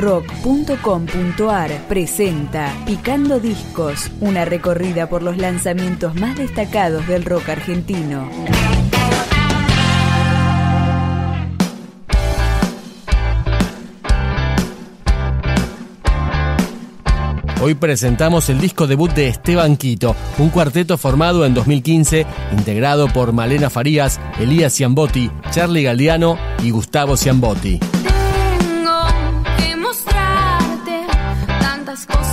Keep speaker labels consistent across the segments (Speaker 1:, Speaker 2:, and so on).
Speaker 1: rock.com.ar presenta Picando Discos, una recorrida por los lanzamientos más destacados del rock argentino.
Speaker 2: Hoy presentamos el disco debut de Esteban Quito, un cuarteto formado en 2015, integrado por Malena Farías, Elías Ciambotti, Charlie Galdiano y Gustavo Ciambotti.
Speaker 3: close.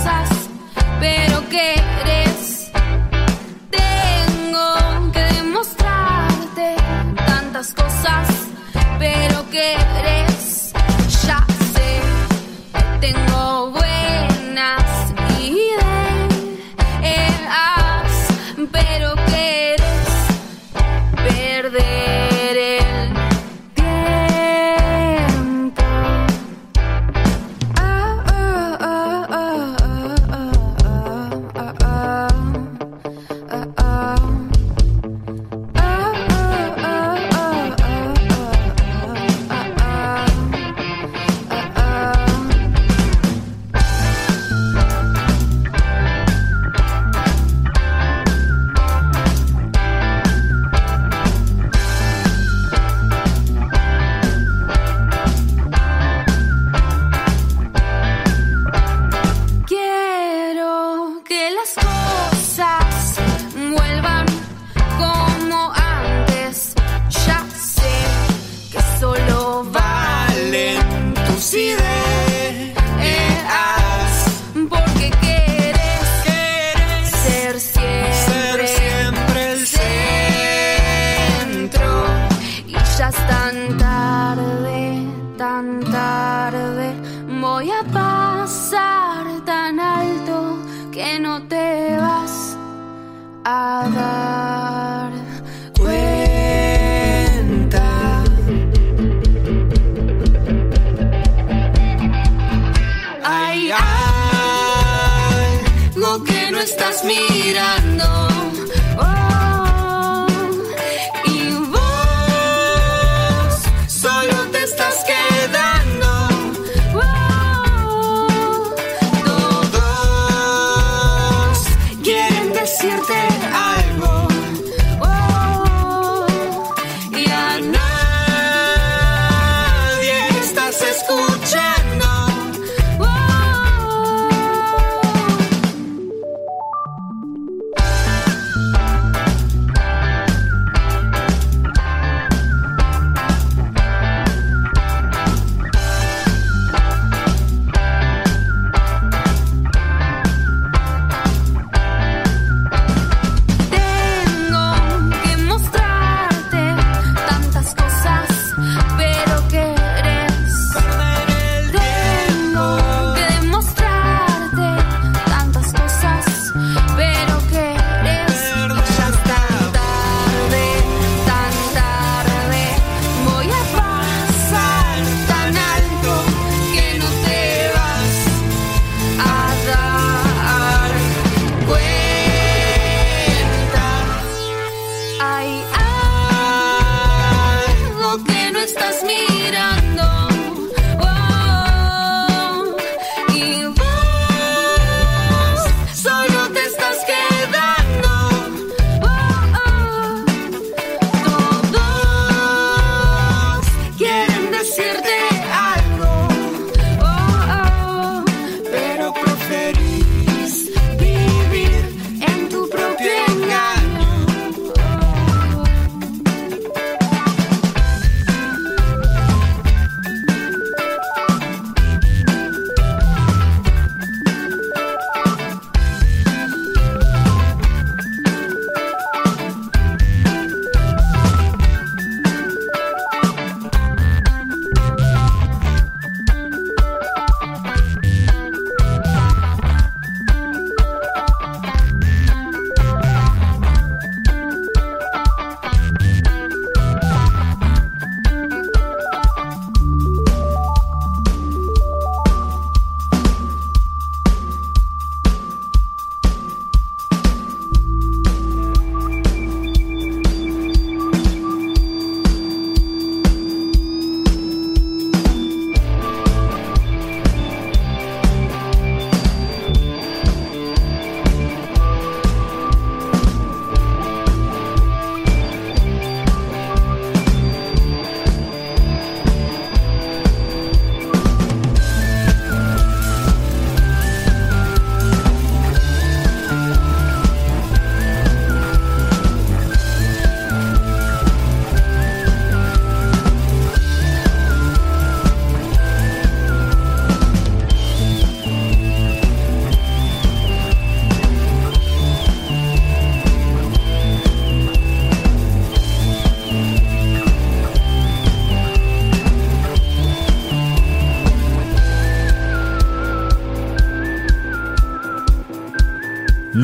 Speaker 3: Mirar.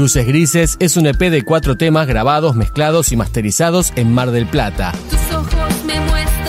Speaker 2: Luces Grises es un EP de cuatro temas grabados, mezclados y masterizados en Mar del Plata.
Speaker 3: Tus ojos me muestran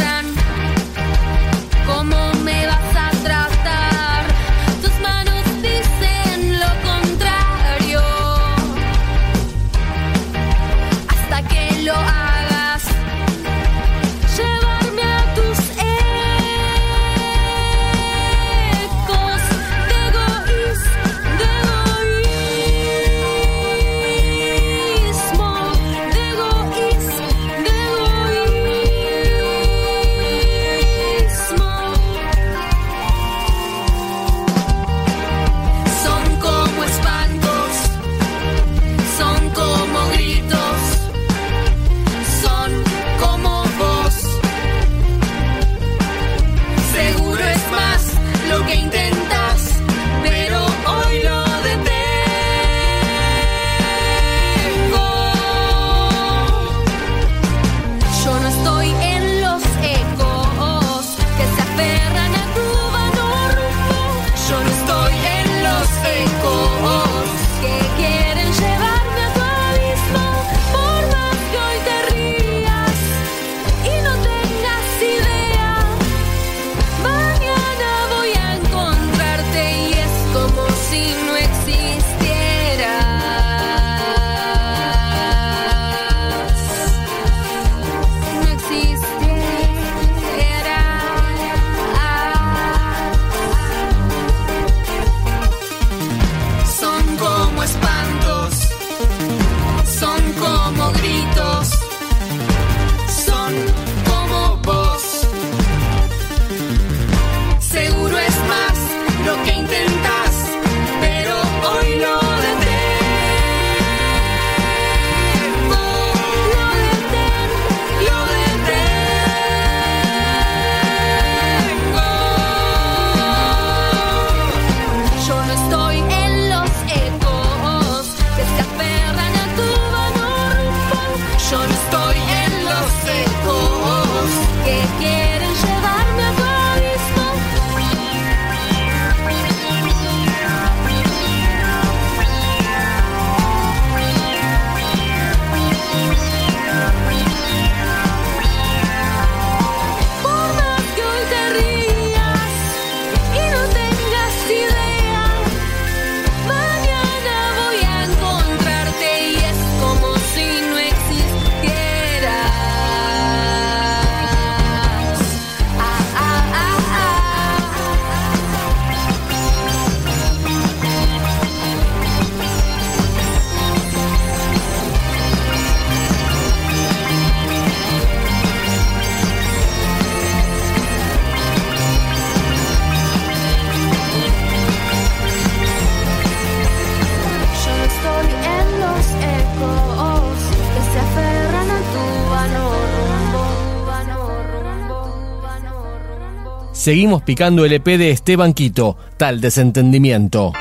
Speaker 2: Seguimos picando el EP de Esteban Quito, tal desentendimiento.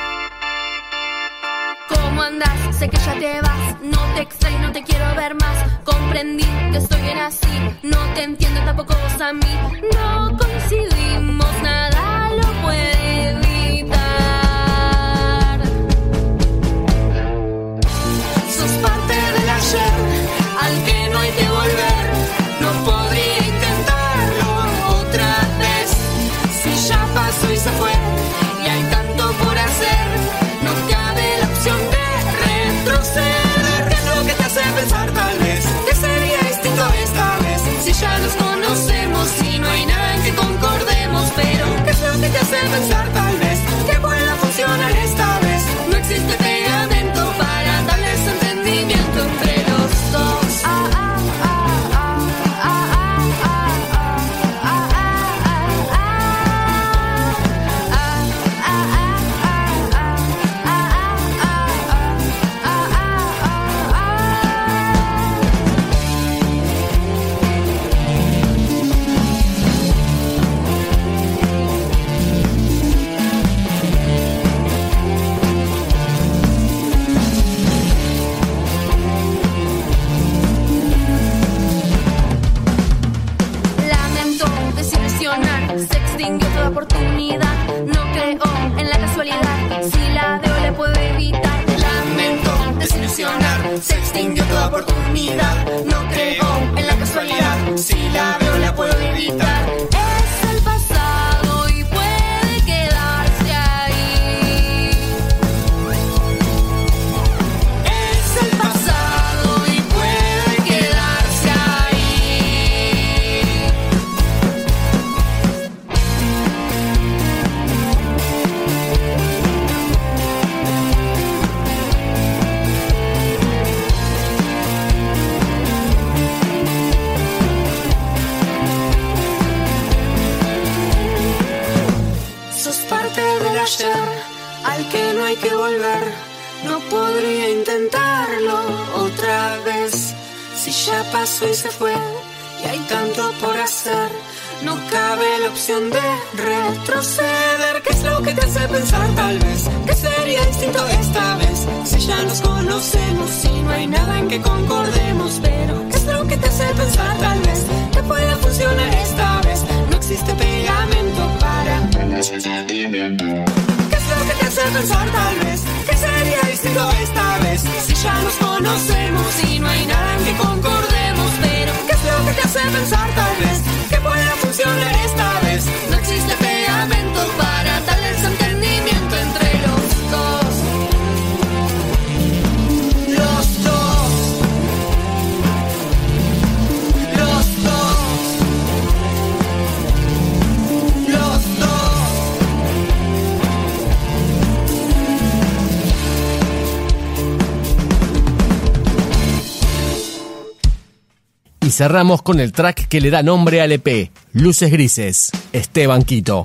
Speaker 3: ¿Cómo andás? Sé que ya te vas, no te extraño, no te quiero ver más. Comprendí que estoy bien así, no te entiendo tampoco vos a mí. No se extinguió toda oportunidad. No creo en la casualidad, si la veo le puedo evitar. Lamento desilusionar, se extinguió toda oportunidad. No creo en la casualidad, si la veo la puedo evitar. Pasó y se fue y hay tanto por hacer. No cabe la opción de retroceder. ¿Qué es lo que te hace pensar tal vez? Que sería distinto esta vez. Si ya nos conocemos y no hay nada en que concordemos. Pero ¿qué es lo que te hace pensar tal vez? Que pueda funcionar esta vez. No existe pegamento para ¿Qué es lo que te hace pensar tal vez? Que sería distinto esta vez Si ya nos conocemos y no hay nada en que concordemos te hace pensar tal vez? Que pueda funcionar esta vez
Speaker 2: cerramos con el track que le da nombre al EP, Luces Grises, Esteban Quito.